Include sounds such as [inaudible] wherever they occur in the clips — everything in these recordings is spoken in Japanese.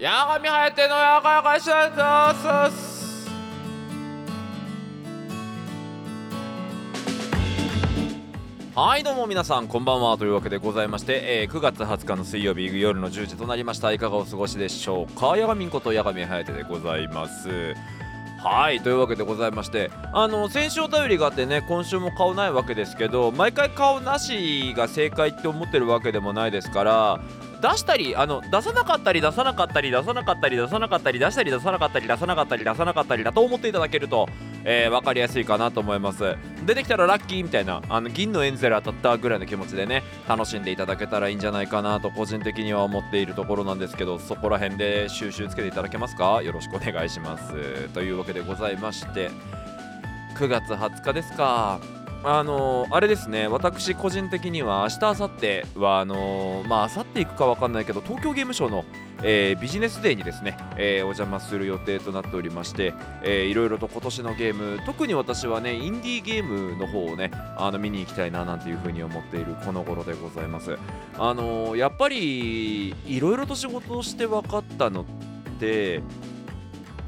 八神颯のやかやかしゃすはいどうも皆さんこんばんはというわけでございまして、えー9月20日の水曜日夜の10時となりました。いかがお過ごしでしょうか？八神こと八神颯でございます。はいというわけでございましてあの先週お便りがあってね今週も顔ないわけですけど毎回顔なしが正解って思ってるわけでもないですから出したりあの出さなかったり出さなかったり出さなかったり出さなかったり出したり出さなかったり出さなかったり出さなかったりだと思っていただけると、えー、分かりやすいかなと思います。出てきたらラッキーみたいなあの銀のエンゼル当たったぐらいの気持ちでね楽しんでいただけたらいいんじゃないかなと個人的には思っているところなんですけどそこら辺で収集つけていただけますか？よろしくお願いします。というわけでございまして9月20日ですか？あのーあれですね。私個人的には明日明後日はあのーまあ明後日行くかわかんないけど東京ゲームショウの、えービジネスデーにですね、えーお邪魔する予定となっておりまして、えーいろいろと今年のゲーム特に私はねインディーゲームの方をねあの見に行きたいななんていうふうに思っているこの頃でございます。あのやっぱりいろいろと仕事をして分かったのって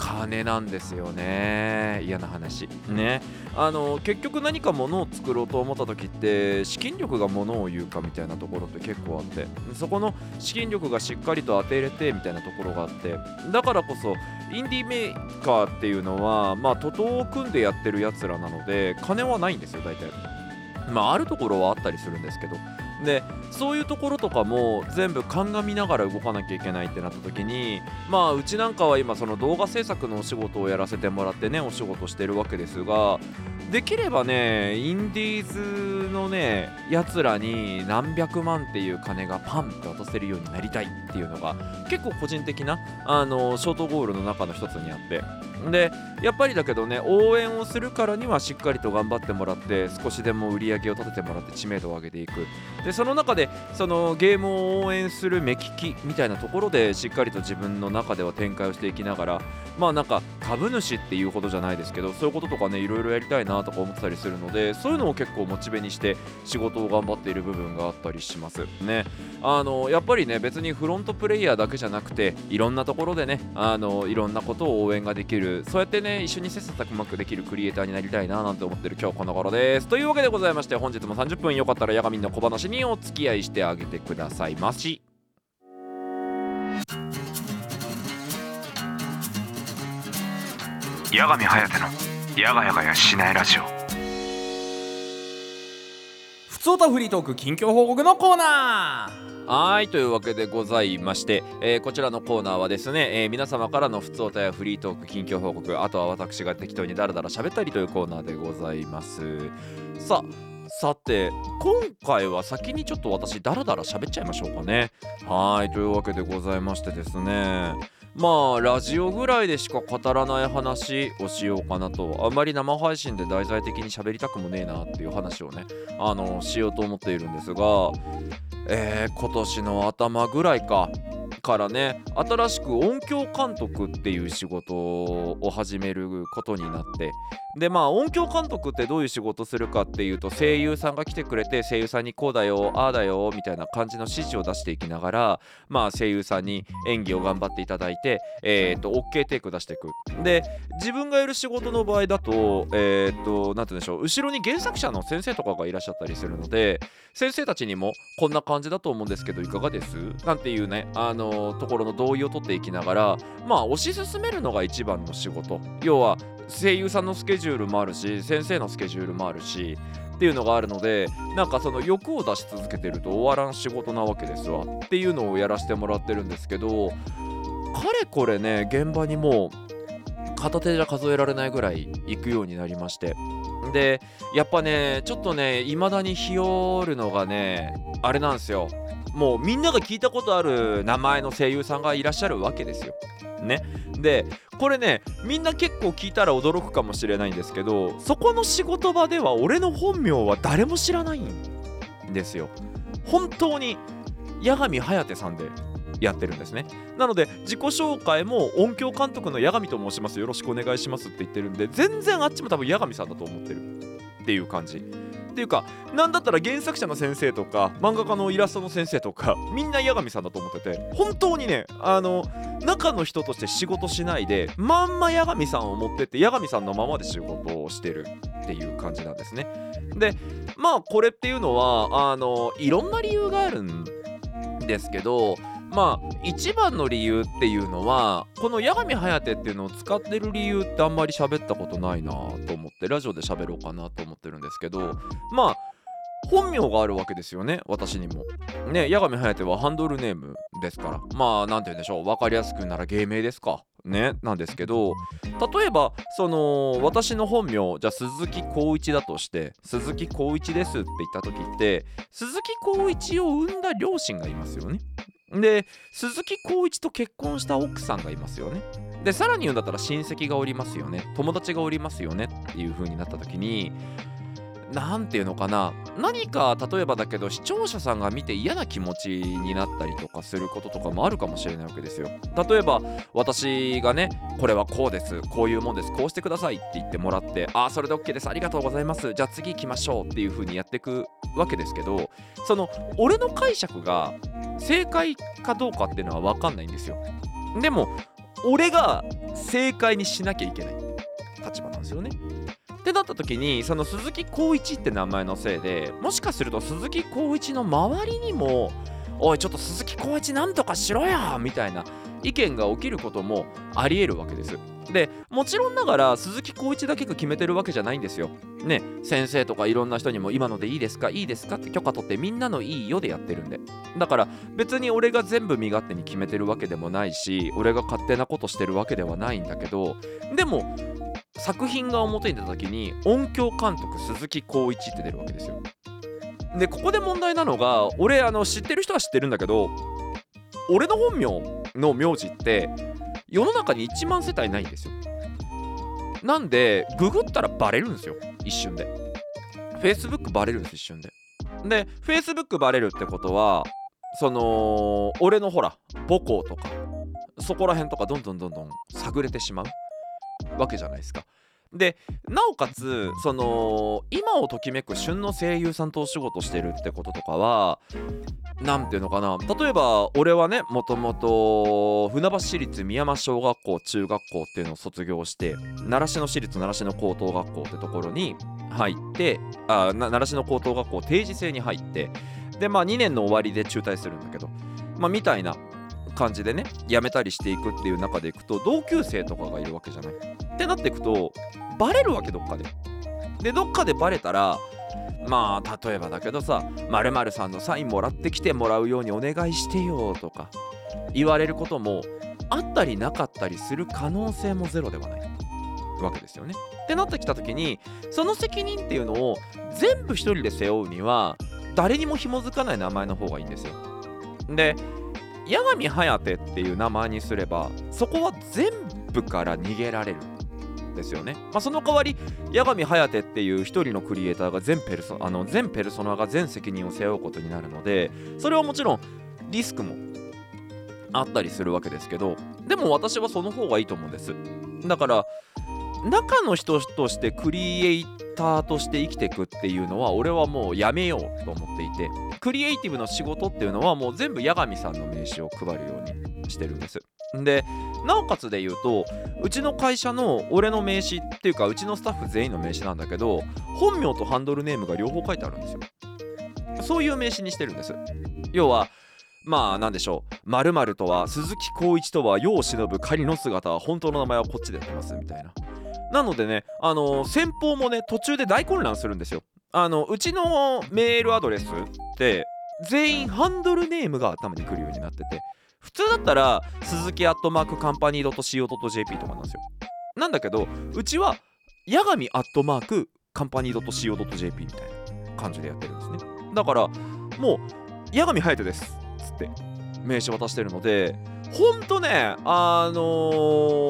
金なんですよね。嫌な話。ね。あの結局何か物を作ろうと思った時って資金力が物を言うかみたいなところって結構あってそこの資金力がしっかりと当て入れてみたいなところがあってだからこそインディーメーカーっていうのはまあ徒党を組んでやってるやつらなので金はないんですよ大体。まああるところはあったりするんですけどでそういうところとかも全部鑑みながら動かなきゃいけないってなった時にまあうちなんかは今その動画制作のお仕事をやらせてもらってねお仕事してるわけですができればねインディーズのねやつらに何百万っていう金がパンって渡せるようになりたいっていうのが結構個人的なあのショートゴールの中の一つにあって。でやっぱりだけどね応援をするからにはしっかりと頑張ってもらって少しでも売り上げを立ててもらって知名度を上げていく。でその中でそのゲームを応援する目利きみたいなところでしっかりと自分の中では展開をしていきながらまあなんか株主っていうほどじゃないですけどそういうこととかねいろいろやりたいなとか思ってたりするのでそういうのを結構モチベにして仕事を頑張っている部分があったりします。ね。あのやっぱりね別にフロントプレイヤーだけじゃなくていろんなところでねあのいろんなことを応援ができるそうやってね一緒に切磋琢磨できるクリエイターになりたいななんて思ってる今日この頃です。というわけでございまして本日も30分よかったらヤガミンの小話にお付き合いしてあげてくださいまし八神颯のやがやがやしないラジオ。ふつおたフリートーク近況報告のコーナーはいというわけでございまして、えーこちらのコーナーはですね、えー皆様からの普通歌やフリートーク近況報告あとは私が適当にダラダラ喋ったりというコーナーでございます。さあさて今回は先にちょっと私ダラダラ喋っちゃいましょうかね。はいというわけでございましてですねまあラジオぐらいでしか語らない話をしようかなとあんまり生配信で題材的に喋りたくもねえなっていう話をねあのしようと思っているんですがえー今年の頭ぐらいか。からね新しく音響監督っていう仕事を始めることになってでまあ音響監督ってどういう仕事するかっていうと声優さんが来てくれて声優さんにこうだよああだよみたいな感じの指示を出していきながらまあ声優さんに演技を頑張っていただいてえっ、と OK テイク出していく。で自分がやる仕事の場合だとえっ、となんて言うんでしょう後ろに原作者の先生とかがいらっしゃったりするので先生たちにもこんな感じだと思うんですけどいかがです？なんていうねあのところの同意を取っていきながらまあ推し進めるのが一番の仕事。要は声優さんのスケジュールもあるし先生のスケジュールもあるしっていうのがあるのでなんかその欲を出し続けてると終わらん仕事なわけですわ。っていうのをやらせてもらってるんですけどかれこれね現場にもう片手じゃ数えられないぐらい行くようになりまして。でやっぱねちょっとね未だに日和るのがねあれなんですよ。もうみんなが聞いたことある名前の声優さんがいらっしゃるわけですよ。ね、でこれねみんな結構聞いたら驚くかもしれないんですけどそこの仕事場では俺の本名は誰も知らないんですよ。本当に八神颯さんでやってるんですねなので自己紹介も音響監督の八神と申しますよろしくお願いしますって言ってるんで全然あっちも多分八神さんだと思ってるっていう感じっていうかなんだったら原作者の先生とか漫画家のイラストの先生とか [laughs] みんな八神さんだと思ってて本当にねあの中の人として仕事しないでまんま八神さんを持ってって八神さんのままで仕事をしてるっていう感じなんですね。でまあこれっていうのはあのいろんな理由があるんですけどまあ一番の理由っていうのはこの八神颯っていうのを使ってる理由ってあんまり喋ったことないなと思ってラジオで喋ろうかなと思ってるんですけどまあ本名があるわけですよね私にも。ね八神颯はハンドルネームですから。まあなんて言うんでしょう。分かりやすくなら芸名ですか。ねなんですけど例えばその私の本名じゃあ鈴木浩一だとして鈴木浩一ですって言った時って鈴木浩一を産んだ両親がいますよね。で鈴木浩一と結婚した奥さんがいますよね。でさらに言うんだったら親戚がおりますよね。友達がおりますよねっていう風になった時に何て言うのかな。何か例えばだけど視聴者さんが見て嫌な気持ちになったりとかすることとかもあるかもしれないわけですよ。例えば私がねこれはこうですこういうもんですこうしてくださいって言ってもらってああそれで OK ですありがとうございますじゃあ次行きましょうっていう風にやっていくわけですけどその俺の解釈が正解かどうかっていうのは分かんないんですよ。でも俺が正解にしなきゃいけない立場なんですよね。ってなった時にその鈴木浩一って名前のせいでもしかすると鈴木浩一の周りにもおいちょっと鈴木浩一なんとかしろやみたいな意見が起きることもありえるわけです。でもちろんながら鈴木浩一だけが決めてるわけじゃないんですよ。ね先生とかいろんな人にも今のでいいですかいいですかって許可取ってみんなのいいよでやってるんで。だから別に俺が全部身勝手に決めてるわけでもないし俺が勝手なことしてるわけではないんだけどでも作品が表に出た時に音響監督鈴木浩一って出るわけですよ。でここで問題なのが俺あの知ってる人は知ってるんだけど俺の本名の名字って世の中に1万世帯ないんですよ。なんでググったらバレるんですよ。一瞬で。Facebook バレるんです一瞬で。で Facebook バレるってことはその俺のほら母校とかそこら辺とかどんどんどんどん探れてしまう。わけじゃないですか。でなおかつその今をときめく旬の声優さんとお仕事してるってこととかは何ていうのかな例えば俺はねもともと船橋市立宮山小学校中学校っていうのを卒業して習志野市立習志野高等学校ってところに入ってあ習志野高等学校定時制に入ってでまあ2年の終わりで中退するんだけどまあみたいな感じでね辞めたりしていくっていう中でいくと同級生とかがいるわけじゃない。ってなっていくとバレるわけどっかで。でどっかでバレたらまあ例えばだけどさ〇〇さんのサインもらってきてもらうようにお願いしてよとか言われることもあったりなかったりする可能性もゼロではないわけですよね。ってなってきた時にその責任っていうのを全部一人で背負うには誰にも紐づかない名前の方がいいんですよ。で八神颯っていう名前にすればそこは全部から逃げられるんですよね、まあ、その代わり八神颯っていう一人のクリエイターが全ペルソあの全ペルソナが全責任を背負うことになるのでそれはもちろんリスクもあったりするわけですけどでも私はその方がいいと思うんです。だから中の人としてクリエイターとして生きていくっていうのは俺はもうやめようと思っていてクリエイティブの仕事っていうのはもう全部八神さんの名刺を配るようにしてるんです。でなおかつで言うとうちの会社の俺の名刺っていうかうちのスタッフ全員の名刺なんだけど本名とハンドルネームが両方書いてあるんですよ。そういう名刺にしてるんです。要はまあなんでしょう。〇〇とは鈴木浩一とは世を忍ぶ仮の姿は本当の名前はこっちでやってますみたいな。なのでねあの先方もね途中で大混乱するんですよ。あのうちのメールアドレスって全員ハンドルネームが頭にくるようになってて普通だったら鈴木アットマークカンパニー .co.jp とかなんですよ。なんだけどうちは八神アットマークカンパニー .co.jp みたいな感じでやってるんですね。だからもう八神颯ですっつって名刺渡してるのでほんとねあの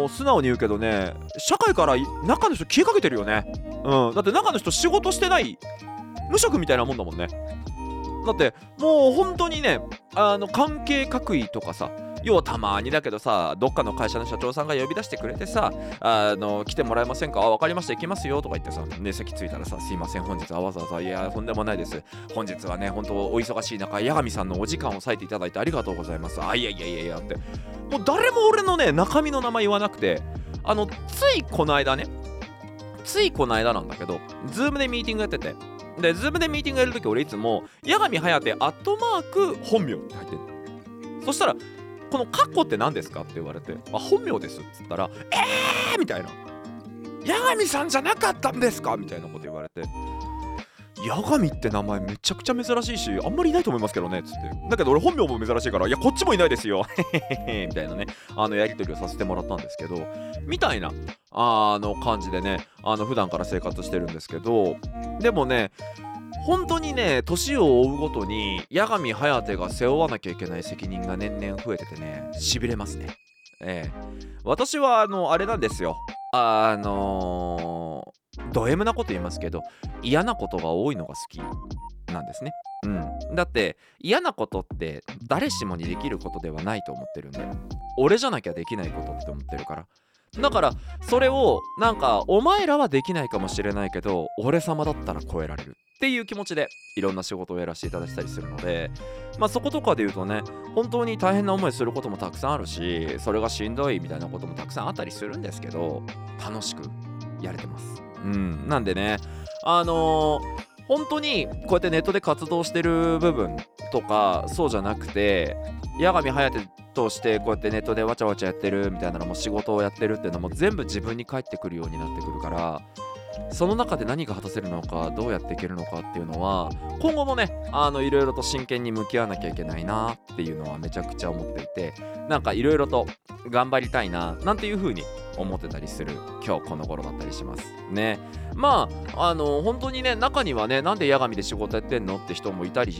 ー、素直に言うけどね社会から中の人消えかけてるよね。うん。だって中の人仕事してない無職みたいなもんだもんね。だってもう本当にねあの関係各位とかさ要はたまにだけどさどっかの会社の社長さんが呼び出してくれてさあの来てもらえませんか？あ分かりました行きますよとか言ってさね席着いたらさすいません本日はわざわざいやとんでもないです。本日はね本当お忙しい中八神さんのお時間を割いていただいてありがとうございます。あいやいやいやいやって。もう誰も俺のね中身の名前言わなくてあのついこの間ねついこの間なんだけど、 Zoom でミーティングやってて、で、 Zoom でミーティングやるとき、俺いつも、八神颯アットマーク本名って入ってる。そしたら、このカッコって何ですかって言われて、あ、本名ですっつったら、えー！みたいな。八神さんじゃなかったんですか？みたいなこと言われて。八神って名前めちゃくちゃ珍しいしあんまりいないと思いますけどねっつってだけど俺本名も珍しいからいやこっちもいないですよ [laughs] みたいなね。あのやり取りをさせてもらったんですけどみたいなあの感じでねあの普段から生活してるんですけど。でもね本当にね年を追うごとに八神颯が背負わなきゃいけない責任が年々増えててねしびれますね。ええ。私はあのあれなんですよ。あのー、ド M なこと言いますけど嫌なことが多いのが好きなんですね。うん。だって嫌なことって誰しもにできることではないと思ってるんで俺じゃなきゃできないことって思ってるからだからそれをなんかお前らはできないかもしれないけど俺様だったら超えられるっていう気持ちでいろんな仕事をやらせていただいたりするのでまあそことかで言うとね本当に大変な思いすることもたくさんあるしそれがしんどいみたいなこともたくさんあったりするんですけど楽しくやれてます。うんなんでねあのー本当にこうやってネットで活動してる部分とかそうじゃなくて八神颯としてこうやってネットでわちゃわちゃやってるみたいなのも仕事をやってるっていうのも全部自分に返ってくるようになってくるからその中で何が果たせるのかどうやっていけるのかっていうのは今後もねあのいろいろと真剣に向き合わなきゃいけないなっていうのはめちゃくちゃ思っていてなんかいろいろと頑張りたいななんていう風に思ってたりする今日この頃だったりします。ね。まああの本当にね中にはねなんで八神で仕事やってんのって人もいたり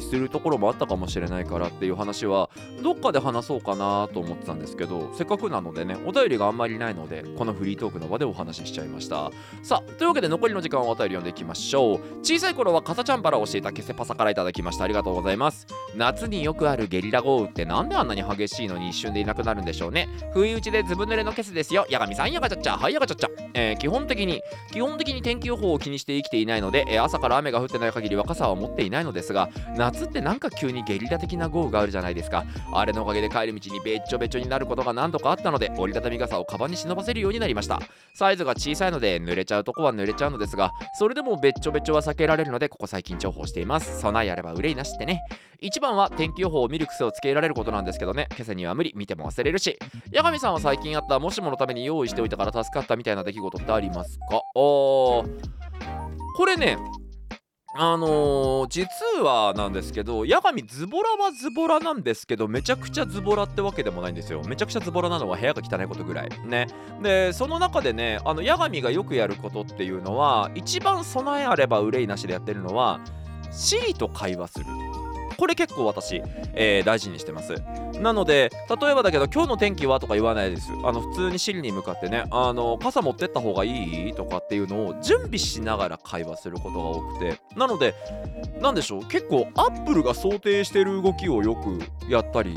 するところもあったかもしれないからっていう話はどっかで話そうかなと思ってたんですけどせっかくなのでねお便りがあんまりないのでこのフリートークの場でお話ししちゃいました。さあというわけで残りの時間はお便り読んでいきましょう。小さい頃はかさちゃんから教えたケセパサからいただきました。ありがとうございます。夏によくあるゲリラ豪雨ってなんであんなに激しいのに一瞬でいなくなるんでしょうね。不意打ちでずぶ濡れのケセですよ。八神さんやがちゃっちゃはいやがちゃっちゃ、え基本的に基本的に天気予報を気にして生きていないので、えー朝から雨が降ってない限りは傘は持っていないのですが夏ってなんか急にゲリラ的な豪雨があるじゃないですか。あれのおかげで帰る道にべっちょべちょになることが何度かあったので折りたたみ傘をカバンに忍ばせるようになりました。サイズが小さいので濡れちゃうとこは濡れちゃうのですがそれでもべっちょべちょは避けられるのでここ最近重宝しています。備えあれば憂いなしってね。一番は天気予報を見る癖をつけられることなんですけどね。今朝には無理見ても忘れるし。八神さんは最近あったもしものためにに用意しておいたから助かったみたいな出来事ってありますか？おー。これねあのー実はなんですけど八神ズボラはズボラなんですけどめちゃくちゃズボラってわけでもないんですよ。めちゃくちゃズボラなのは部屋が汚いことぐらい。ね。でその中でねあの八神がよくやることっていうのは一番備えあれば憂いなしでやってるのはシリと会話する。これ結構私、えー大事にしてます。なので例えばだけど今日の天気はとか言わないです。あの普通にシリに向かってねあの傘持ってった方がいいとかっていうのを準備しながら会話することが多くて。なのでなんでしょう結構アップルが想定してる動きをよくやったり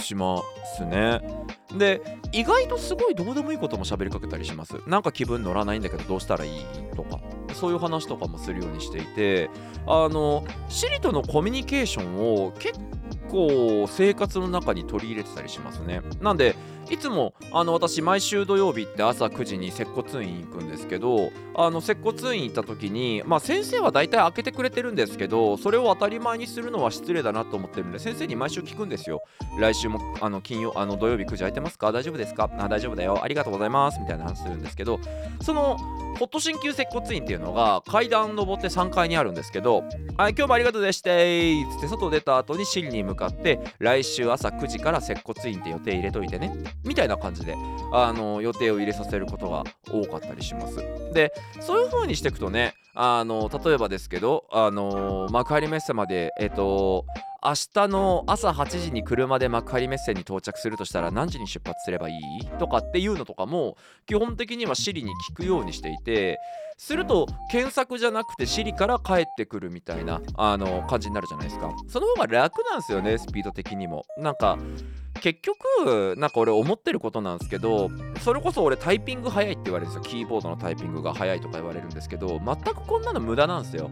しますね。で意外とすごいどうでもいいことも喋りかけたりします。なんか気分乗らないんだけどどうしたらいいとか。そういう話とかもするようにしていて。あのシリとのコミュニケーションを結構生活の中に取り入れてたりしますね。なんでいつもあの私毎週土曜日って朝9時に接骨院行くんですけどあの接骨院行った時にまあ先生は大体開けてくれてるんですけどそれを当たり前にするのは失礼だなと思ってるんで先生に毎週聞くんですよ。来週もあの金曜あの土曜日9時空いてますか？大丈夫ですか？あ大丈夫だよ。ありがとうございます。みたいな話するんですけどそのホット鍼灸接骨院っていうのが階段登って3階にあるんですけど「はい今日もありがとうでしたー」つって外出た後にシリに向かって来週朝9時から接骨院って予定入れといてねみたいな感じであの予定を入れさせることが多かったりします。でそういう風にしていくとねあの例えばですけどあの幕張メッセまでえっ、と明日の朝8時に車で幕張メッセに到着するとしたら何時に出発すればいい？とかっていうのとかも基本的には Siri に聞くようにしていてすると検索じゃなくて Siri から返ってくるみたいなあの感じになるじゃないですか。その方が楽なんですよねスピード的にも。なんか結局なんか俺思ってることなんですけどそれこそ俺タイピング早いって言われるんですよ。キーボードのタイピングが早いとか言われるんですけど全くこんなの無駄なんですよ。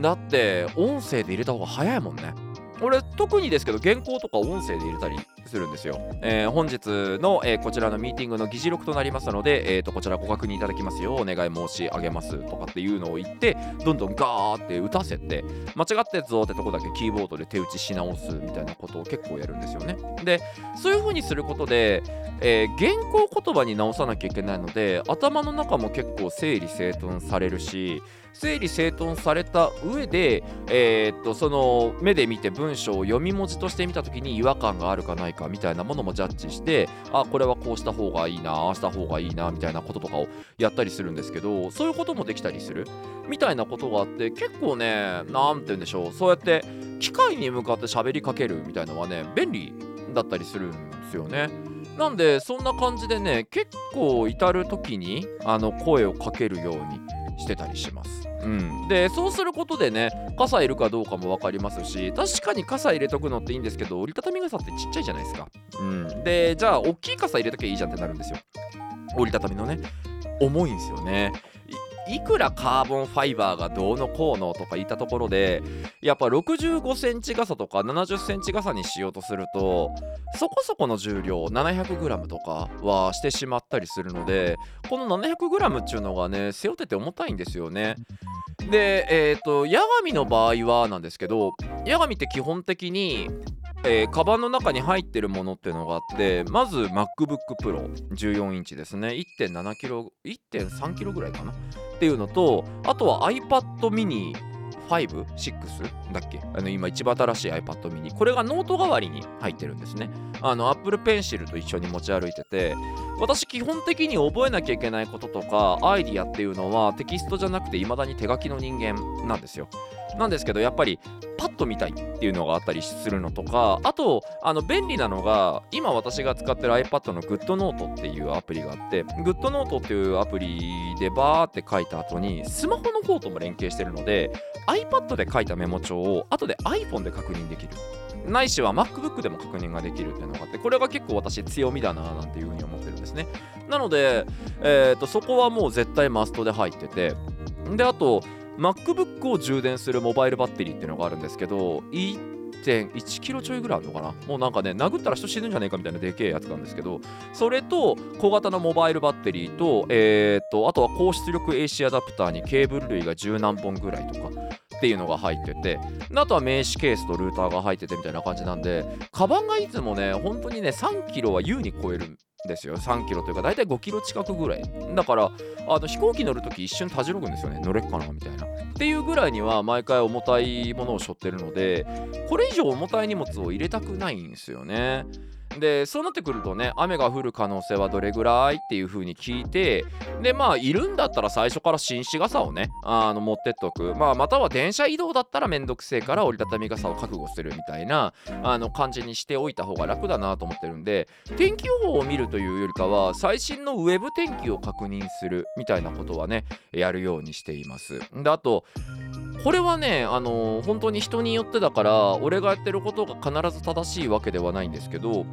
だって音声で入れた方が早いもんね。俺特にですけど原稿とか音声で入れたりするんですよ、えー本日の、えーこちらのミーティングの議事録となりますので、えー、とこちらご確認いただきますよ。うお願い申し上げますとかっていうのを言ってどんどんガーって打たせて間違ったやつをってとこだけキーボードで手打ちし直すみたいなことを結構やるんですよね。でそういう風にすることで、えー原稿言葉に直さなきゃいけないので頭の中も結構整理整頓されるし整理整頓された上で、えーっとその目で見て文章を読み文字として見た時に違和感があるかないかみたいなものもジャッジしてあこれはこうした方がいいなああした方がいいなみたいなこととかをやったりするんですけどそういうこともできたりする？みたいなことがあって結構ねなんて言うんでしょうそうやって機械に向かって喋りかけるみたいのはね便利だったりするんですよね。なんでそんな感じでね結構至る時にあの声をかけるようにしてたりします。うん、でそうすることでね傘いるかどうかも分かりますし確かに傘入れとくのっていいんですけど折りたたみ傘ってちっちゃいじゃないですか。うん、でじゃあ大きい傘入れときゃいいじゃんってなるんですよ。折りたたみのね重いんですよね。いくらカーボンファイバーがどうのこうのとか言ったところでやっぱ65センチ傘とか70センチ傘にしようとするとそこそこの重量 700g とかはしてしまったりするのでこの 700g っていうのがね背負ってて重たいんですよね。でえっ、とヤガミの場合はなんですけどヤガミって基本的にえーカバンの中に入ってるものっていうのがあってまず MacBook Pro14 インチですね。1.7kg 1.3kg ぐらいかな？っていうのとあとは iPad mini 5、6だっけ？あの今一番新しい iPad mini これがノート代わりに入ってるんですね。あの Apple Pencil と一緒に持ち歩いてて私基本的に覚えなきゃいけないこととかアイディアっていうのはテキストじゃなくて未だに手書きの人間なんですよ。なんですけどやっぱりパッと見たいっていうのがあったりするのとかあとあの便利なのが今私が使ってる iPad の GoodNote っていうアプリがあって GoodNote っていうアプリでバーって書いた後にスマホの方とも連携してるので iPad で書いたメモ帳を後で iPhone で確認できる。ないしは MacBook でも確認ができるっていうのがあってこれが結構私強みだななんていうふうに思ってるんですね。なので、えー、とそこはもう絶対マストで入ってて。であと MacBook を充電するモバイルバッテリーっていうのがあるんですけど1.1キロちょいぐらいあるのかな？もうなんかね殴ったら人死ぬんじゃねえかみたいなでけえやつなんですけどそれと小型のモバイルバッテリーと,、えー、とあとは高出力 AC アダプターにケーブル類が十何本ぐらいとかっていうのが入っててあとは名刺ケースとルーターが入っててみたいな感じなんでカバンがいつもね本当にね3キロは優に超えるですよ。3キロというか大体5キロ近くぐらい。だからあの飛行機乗るとき一瞬たじろぐんですよね。乗れっかなみたいな。っていうぐらいには毎回重たいものを背負ってるのでこれ以上重たい荷物を入れたくないんですよね。でそうなってくるとね雨が降る可能性はどれぐらいっていう風に聞いてでまあいるんだったら最初から紳士傘をねあの持ってっとく、まあ、または電車移動だったらめんどくせえから折りたたみ傘を覚悟するみたいなあの感じにしておいた方が楽だなと思ってるんで天気予報を見るというよりかは最新のウェブ天気を確認するみたいなことはねやるようにしています。であとこれはねあの本当に人によってだから俺がやってることが必ず正しいわけではないんですけど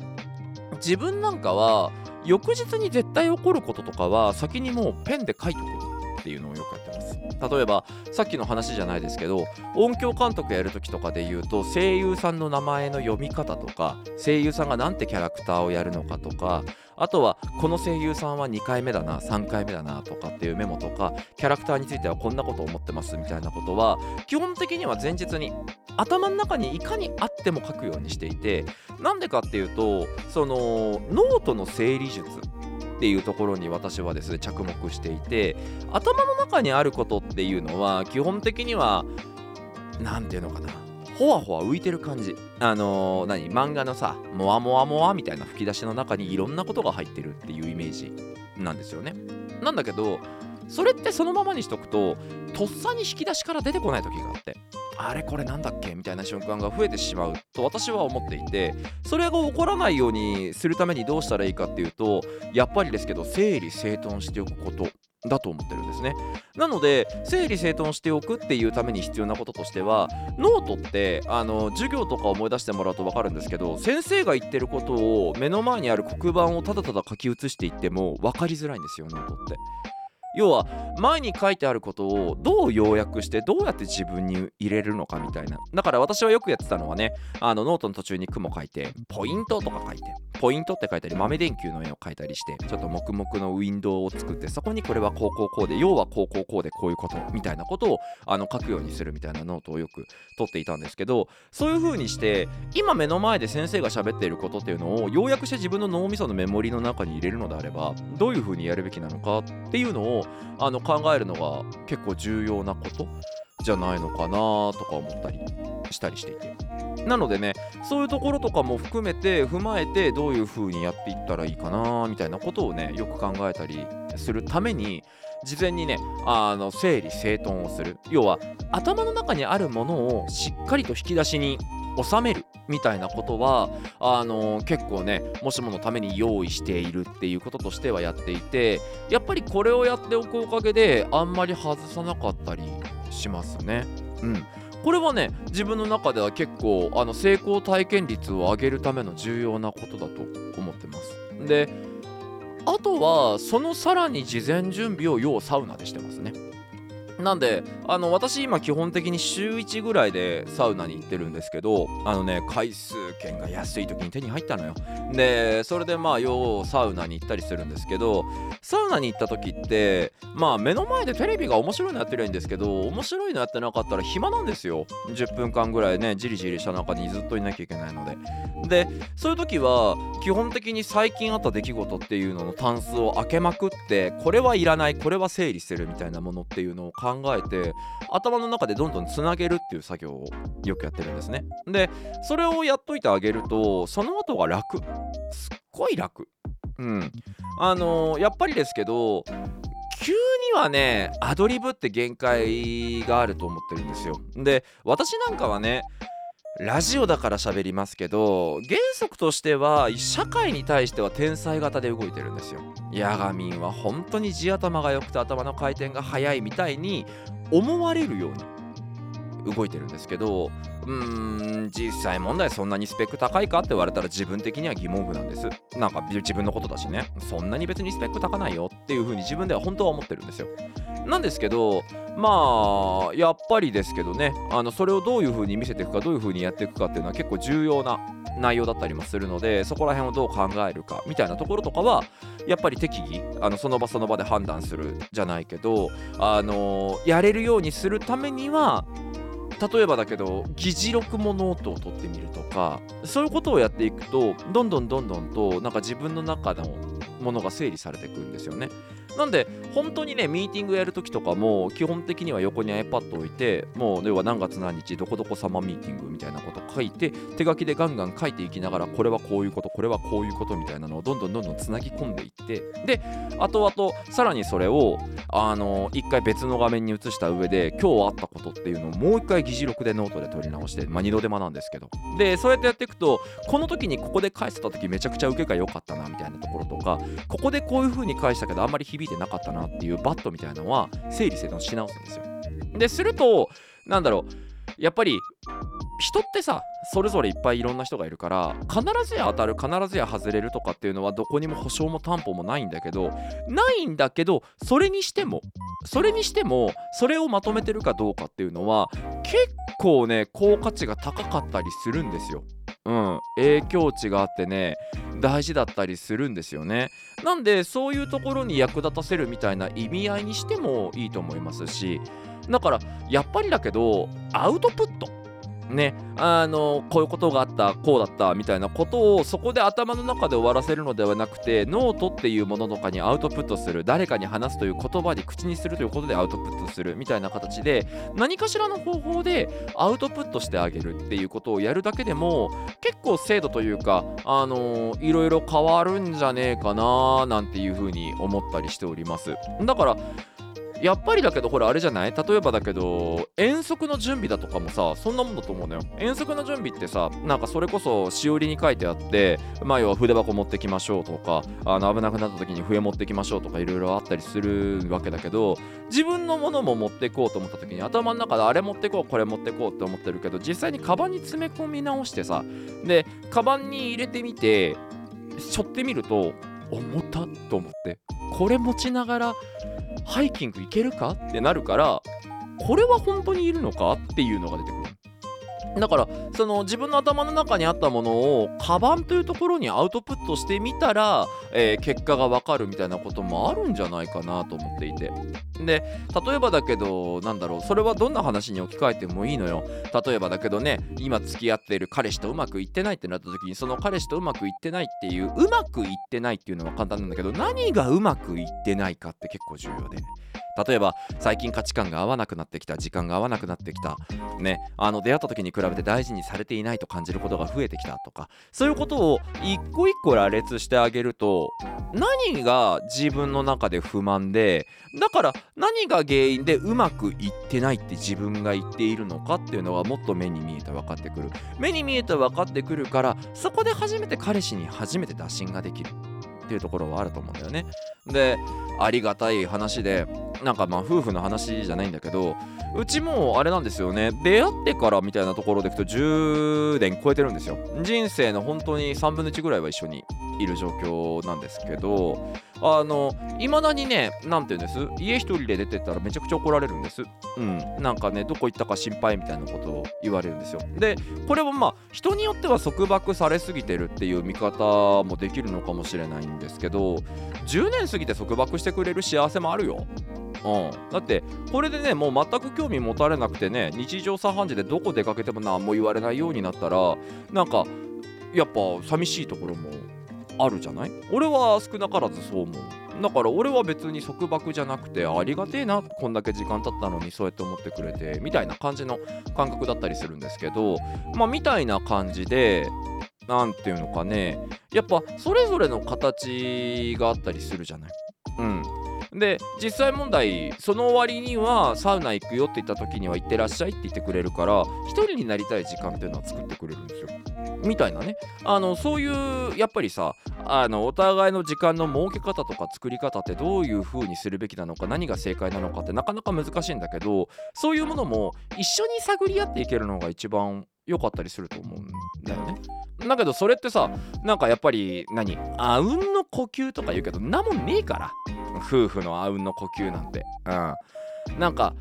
自分なんかは翌日に絶対起こることとかは先にもうペンで書いておく。っていうのをよくやってます。例えばさっきの話じゃないですけど音響監督やる時とかで言うと声優さんの名前の読み方とか声優さんがなんてキャラクターをやるのかとかあとはこの声優さんは2回目だな3回目だなとかっていうメモとかキャラクターについてはこんなこと思ってますみたいなことは基本的には前日に頭の中にいかにあっても書くようにしていてなんでかっていうとそのノートの整理術っていうところに私はですね着目していて頭の中にあることっていうのは基本的には何ていうのかなほわほわ浮いてる感じ。あのー何漫画のさモワモワモワみたいな吹き出しの中にいろんなことが入ってるっていうイメージなんですよね。なんだけどそれってそのままにしとくととっさに引き出しから出てこない時があってあれこれなんだっけみたいな瞬間が増えてしまうと私は思っていてそれが起こらないようにするためにどうしたらいいかっていうとやっぱりですけど整理整頓しておくことだと思ってるんですねなので整理整頓しておくっていうために必要なこととしてはノートってあの授業とか思い出してもらうと分かるんですけど先生が言ってることを目の前にある黒板をただただ書き写していっても分かりづらいんですよノートって。要は前に書いてあることをどう要約してどうやって自分に入れるのかみたいな。だから私はよくやってたのはねあのノートの途中に雲書いてポイントとか書いて。ポイントって書いたり豆電球の絵を描いたりしてちょっともくもくのウィンドウを作ってそこにこれはこうこうこうで要はこうこうこうでこういうことみたいなことをあの書くようにするみたいなノートをよく取っていたんですけどそういう風にして今目の前で先生が喋っていることっていうのを要約して自分の脳みそのメモリの中に入れるのであればどういう風にやるべきなのかっていうのをあの考えるのが結構重要なこと。じゃないのかなとか思ったりしたりしていて。なのでねそういうところとかも含めて踏まえてどういう風にやっていったらいいかなみたいなことをねよく考えたりするために事前にねあの整理整頓をする。要は頭の中にあるものをしっかりと引き出しに収めるみたいなことはあの結構ねもしものために用意しているっていうこととしてはやっていてやっぱりこれをやっておくおかげであんまり外さなかったりしますね。うんこれはね自分の中では結構あの成功体験率を上げるための重要なことだと思ってます。であとはそのさらに事前準備を要サウナでしてますね。なんであの私今基本的に週1ぐらいでサウナに行ってるんですけどあのね回数券が安い時に手に入ったのよ。でそれでまあようサウナに行ったりするんですけどサウナに行った時ってまあ目の前でテレビが面白いのやってるんですけど面白いのやってなかったら暇なんですよ。10分間ぐらいねじりじりした中にずっといなきゃいけないので。でそういう時は基本的に最近あった出来事っていうののタンスを開けまくってこれはいらないこれは整理するみたいなものっていうのを考考えて頭の中でどんどんつなげるっていう作業をよくやってるんですね。でそれをやっといてあげるとその後が楽。すっごい楽。うん。あのーやっぱりですけど急にはねアドリブって限界があると思ってるんですよ。で私なんかはねラジオだから喋りますけど原則としては社会に対しては天才型で動いてるんですよ。ヤガミンは本当に地頭が良くて頭の回転が速いみたいに思われるように動いてるんですけどうん実際問題そんなにスペック高いかって言われたら自分的には疑問符なんです。なんか自分のことだしね。そんなに別にスペック高ないよっていう風に自分では本当は思ってるんですよ。なんですけどまあやっぱりですけどね。あのそれをどういう風に見せていくかどういう風にやっていくかっていうのは結構重要な内容だったりもするのでそこら辺をどう考えるかみたいなところとかはやっぱり適宜あのその場その場で判断するじゃないけどあのやれるようにするためには例えばだけど議事録もノートを取ってみるとかそういうことをやっていくとどんどんどんどんとなんか自分の中のものが整理されていくんですよね。なんで本当にねミーティングやるときとかも基本的には横に iPad 置いてもう要は何月何日どこどこ様ミーティングみたいなこと書いて手書きでガンガン書いていきながらこれはこういうことこれはこういうことみたいなのをどんどんどんどんつなぎ込んでいってで後々さらにそれをあの一回別の画面に移した上で今日あったことっていうのをもう一回議事録でノートで取り直してまあ二度手間なんですけどでそうやってやっていくとこの時にここで返せた時めちゃくちゃ受けが良かったなみたいなところとかここでこういう風に返したけどあんまり響いてなかったなっていうバッドみたいなのは整理整頓し直すんですよでするとなんだろうやっぱり人ってさそれぞれいっぱいいろんな人がいるから必ずや当たる必ずや外れるとかっていうのはどこにも保証も担保もないんだけどないんだけどそれにしてもそれにしてもそれをまとめてるかどうかっていうのは結構ね効果値が高かったりするんですよ。うん、影響値があってね大事だったりするんですよね。なんでそういうところに役立たせるみたいな意味合いにしてもいいと思いますしだからやっぱりだけどアウトプットねあのこういうことがあったこうだったみたいなことをそこで頭の中で終わらせるのではなくてノートっていうものとかにアウトプットする誰かに話すという言葉に口にするということでアウトプットするみたいな形で何かしらの方法でアウトプットしてあげるっていうことをやるだけでも結構精度というかあのいろいろ変わるんじゃねえかななんていうふうに思ったりしております。だからやっぱりだけどほらあれじゃない？例えばだけど遠足の準備だとかもさそんなもんだと思うのよ。遠足の準備ってさなんかそれこそしおりに書いてあってまあ要は筆箱持ってきましょうとかあの危なくなった時に笛持ってきましょうとかいろいろあったりするわけだけど自分のものも持ってこうと思った時に頭の中であれ持ってこうこれ持ってこうって思ってるけど実際にカバンに詰め込み直してさでカバンに入れてみて背負ってみると重たっと思ってこれ持ちながらハイキング行けるかってなるからこれは本当にいるのかっていうのが出てくる。だからその自分の頭の中にあったものをカバンというところにアウトプットしてみたら、えー結果がわかるみたいなこともあるんじゃないかなと思っていて。で例えばだけどなんだろうそれはどんな話に置き換えてもいいのよ。例えばだけどね今付き合っている彼氏とうまくいってないってなった時にその彼氏とうまくいってないっていううまくいってないっていうのは簡単なんだけど何がうまくいってないかって結構重要で。例えば最近価値観が合わなくなってきた時間が合わなくなってきた。ねあの出会った時に比べて大事にされていないと感じることが増えてきたとか。そういうことを一個一個羅列してあげると何が自分の中で不満でだから何が原因でうまくいってないって自分が言っているのかっていうのがもっと目に見えて分かってくる。目に見えて分かってくるからそこで初めて彼氏に初めて打診ができるっていうところはあると思うんだよね。でありがたい話でなんかまあ夫婦の話じゃないんだけどうちもあれなんですよね。出会ってからみたいなところでいくと10年超えてるんですよ。人生の本当に3分の1ぐらいは一緒にいる状況なんですけどあのいまだにね何て言うんです？家一人で出てったらめちゃくちゃ怒られるんです。うん。なんかねどこ行ったか心配みたいなことを言われるんですよ。でこれはまあ人によっては束縛されすぎてるっていう見方もできるのかもしれないんですけど10年過ぎて束縛してくれる幸せもあるよ。うん、だってこれでねもう全く興味持たれなくてね日常茶飯事でどこ出かけても何も言われないようになったらなんかやっぱ寂しいところもあるじゃない？俺は少なからずそう思う。だから俺は別に束縛じゃなくてありがてえなこんだけ時間経ったのにそうやって思ってくれてみたいな感じの感覚だったりするんですけどまあみたいな感じで何て言うのかね。やっぱそれぞれの形があったりするじゃない？うん。で実際問題その割にはサウナ行くよって言った時には行ってらっしゃいって言ってくれるから一人になりたい時間っていうのは作ってくれるんですよ。みたいなね。あのそういうやっぱりさあのお互いの時間の設け方とか作り方ってどういう風にするべきなのか何が正解なのかってなかなか難しいんだけどそういうものも一緒に探り合っていけるのが一番良かったりすると思うんだよね。だけどそれってさなんかやっぱり何？あうんの呼吸とか言うけどんなもんねえから。夫婦のあうんの呼吸なんて。うん、なんか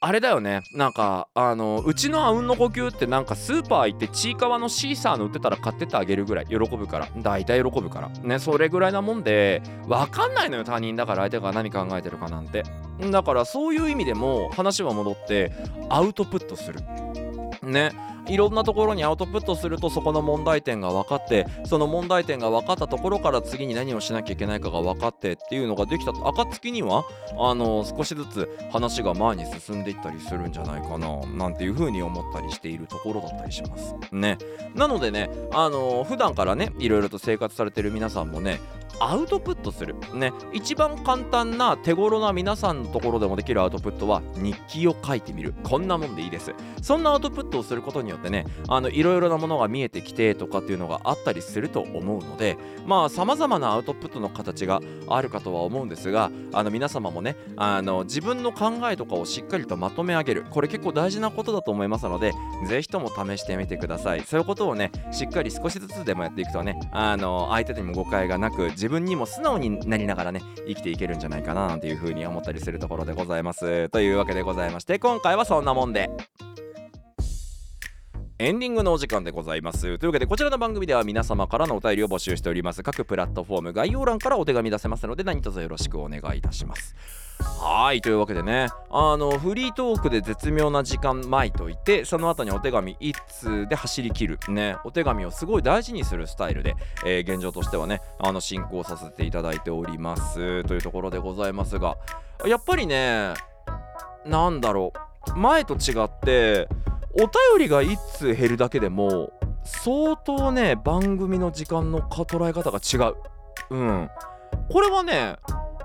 あれだよね。なんかあのうちのあうんの呼吸ってなんかスーパー行ってちいかわのシーサーの売ってたら買ってってあげるぐらい。喜ぶから。大体喜ぶから。ねそれぐらいなもんでわかんないのよ他人だから。相手が何考えてるかなんて。だからそういう意味でも話は戻ってアウトプットする。ね。いろんなところにアウトプットするとそこの問題点が分かってその問題点が分かったところから次に何をしなきゃいけないかが分かってっていうのができた暁にはあの少しずつ話が前に進んでいったりするんじゃないかななんていうふうに思ったりしているところだったりします。ね。なのでねあの普段からねいろいろと生活されてる皆さんもねアウトプットする。ね。一番簡単な手頃な皆さんのところでもできるアウトプットは日記を書いてみる。こんなもんでいいです。そんなアウトプットをすることによってねあのいろいろなものが見えてきてとかっていうのがあったりすると思うのでまあさまざまなアウトプットの形があるかとは思うんですがあの皆様もねあの自分の考えとかをしっかりとまとめ上げる。これ結構大事なことだと思いますのでぜひとも試してみてください。そういうことをねしっかり少しずつでもやっていくとねあの相手にも誤解がなく自分にも素直になりながらね生きていけるんじゃないかななんていうふうに思ったりするところでございます。というわけでございまして今回はそんなもんで。エンディングのお時間でございます。というわけで、こちらの番組では皆様からのお便りを募集しております。各プラットフォーム、概要欄からお手紙出せますので、何卒よろしくお願いいたします。はい、というわけでね、あの、フリートークで絶妙な時間巻いといて、その後にお手紙一通で走り切る。ね、お手紙をすごい大事にするスタイルで、えー現状としてはね、あの、進行させていただいております。というところでございますが、やっぱりね、なんだろう、前と違って、お便りが1通減るだけでも相当ね番組の時間の捉え方が違う。うん。これはね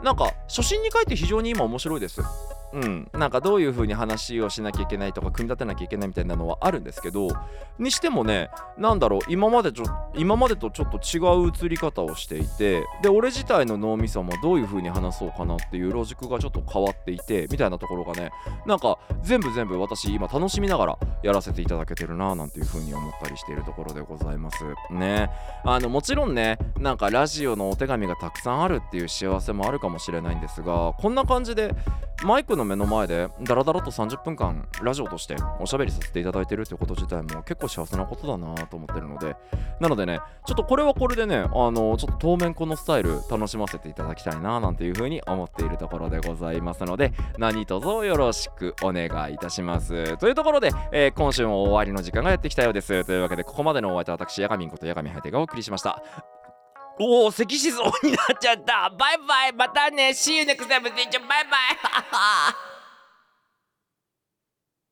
なんか初心に書いて非常に今面白いです。うん、なんかどういう風に話をしなきゃいけないとか組み立てなきゃいけないみたいなのはあるんですけどにしてもね何だろう今までちょ今までとちょっと違う映り方をしていてで俺自体の脳みそもどういう風に話そうかなっていうロジックがちょっと変わっていてみたいなところがねなんか全部全部私今楽しみながらやらせていただけてるななんていう風に思ったりしているところでございますね。あのもちろんねなんかラジオのお手紙がたくさんあるっていう幸せもあるかもしれないんですがこんな感じでマイクの目の前でダラダラと30分間ラジオとしておしゃべりさせていただいてるってこと自体も結構幸せなことだなと思ってるのでなのででねちょっとこれはこれでねあのちょっと当面このスタイル楽しませていただきたいななんていうふうに思っているところでございますので何卒よろしくお願いいたします。というところで、えー今週も終わりの時間がやってきたようです。というわけでここまでのお相手は私ヤガミンことヤガミハイテがお送りしました。おお咳しそうになっちゃった。バイバイ。またね。See you next time. バイバイ